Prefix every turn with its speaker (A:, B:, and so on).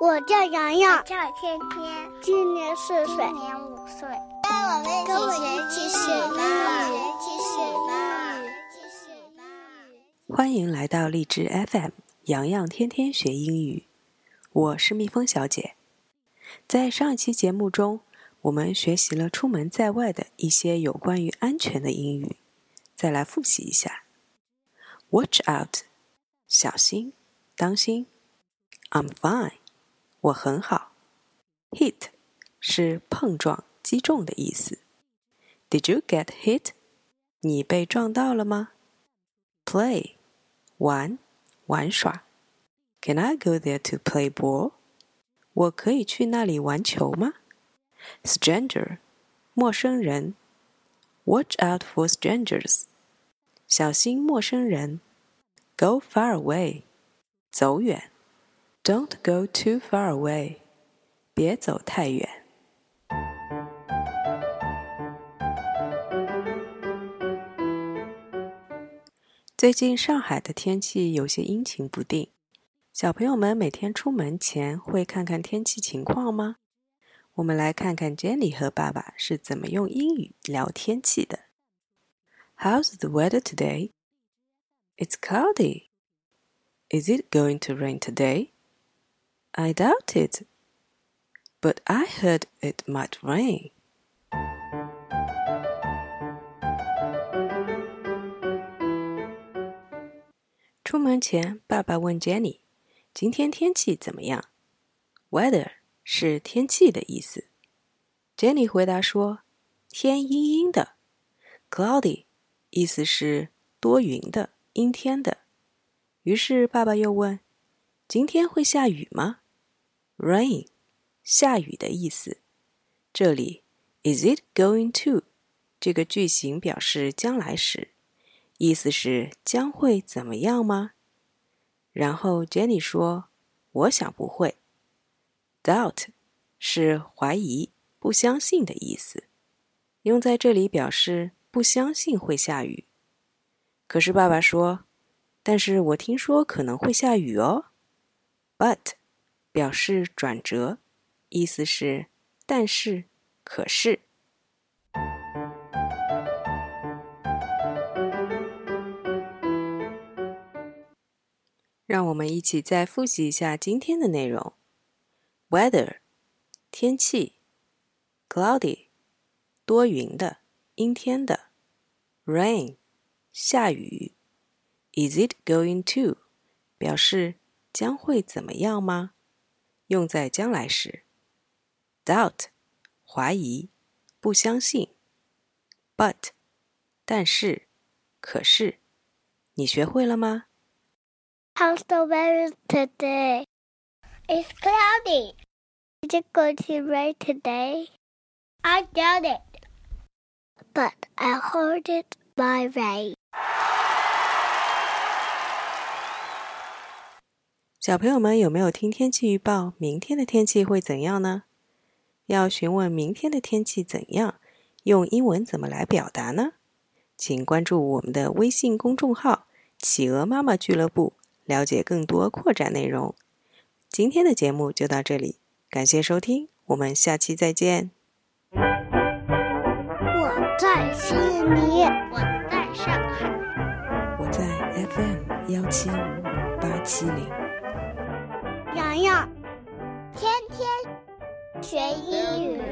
A: 我叫洋洋，
B: 叫天天，
A: 今年四岁，
B: 今年五岁。跟我们一起学英语，一起学英语，一起学英语。
C: 欢迎来到荔枝 FM，洋洋天天学英语。我是蜜蜂小姐。在上一期节目中，我们学习了出门在外的一些有关于安全的英语。再来复习一下：Watch out，小心，当心；I'm fine。我很好。Hit 是碰撞、击中的意思。Did you get hit？你被撞到了吗？Play 玩、玩耍。Can I go there to play ball？我可以去那里玩球吗？Stranger 陌生人。Watch out for strangers。小心陌生人。Go far away 走远。Don't go too far away. 别走太远。最近上海的天气有些阴晴不定，小朋友们每天出门前会看看天气情况吗？我们来看看 Jenny 和爸爸是怎么用英语聊天气的。How's the weather today? It's cloudy. Is it going to rain today? I doubt it. But I heard it might rain. 出门前，爸爸问 Jenny：“ 今天天气怎么样？”Weather 是天气的意思。Jenny 回答说：“天阴阴的。”Cloudy 意思是多云的、阴天的。于是爸爸又问：“ 今天会下雨吗？” Rain，下雨的意思。这里，Is it going to？这个句型表示将来时，意思是将会怎么样吗？然后 Jenny 说：“我想不会。”Doubt 是怀疑、不相信的意思，用在这里表示不相信会下雨。可是爸爸说：“但是我听说可能会下雨哦。”But 表示转折，意思是但是、可是。让我们一起再复习一下今天的内容。：weather 天气，cloudy 多云的、阴天的，rain 下雨，is it going to 表示将会怎么样吗？用在将来时，doubt 怀疑、不相信；but 但是、可是，你学会了吗
A: ？How's the weather today?
B: It's cloudy.
A: Is it going to rain today?
B: I doubt it.
A: But I heard it might rain.
C: 小朋友们有没有听天气预报？明天的天气会怎样呢？要询问明天的天气怎样，用英文怎么来表达呢？请关注我们的微信公众号“企鹅妈妈俱乐部”，了解更多扩展内容。今天的节目就到这里，感谢收听，我们下期再见。
A: 我在悉尼，
B: 我在上海，
C: 我在 FM 幺七五五八七零。
A: 洋洋，
B: 天天学英语。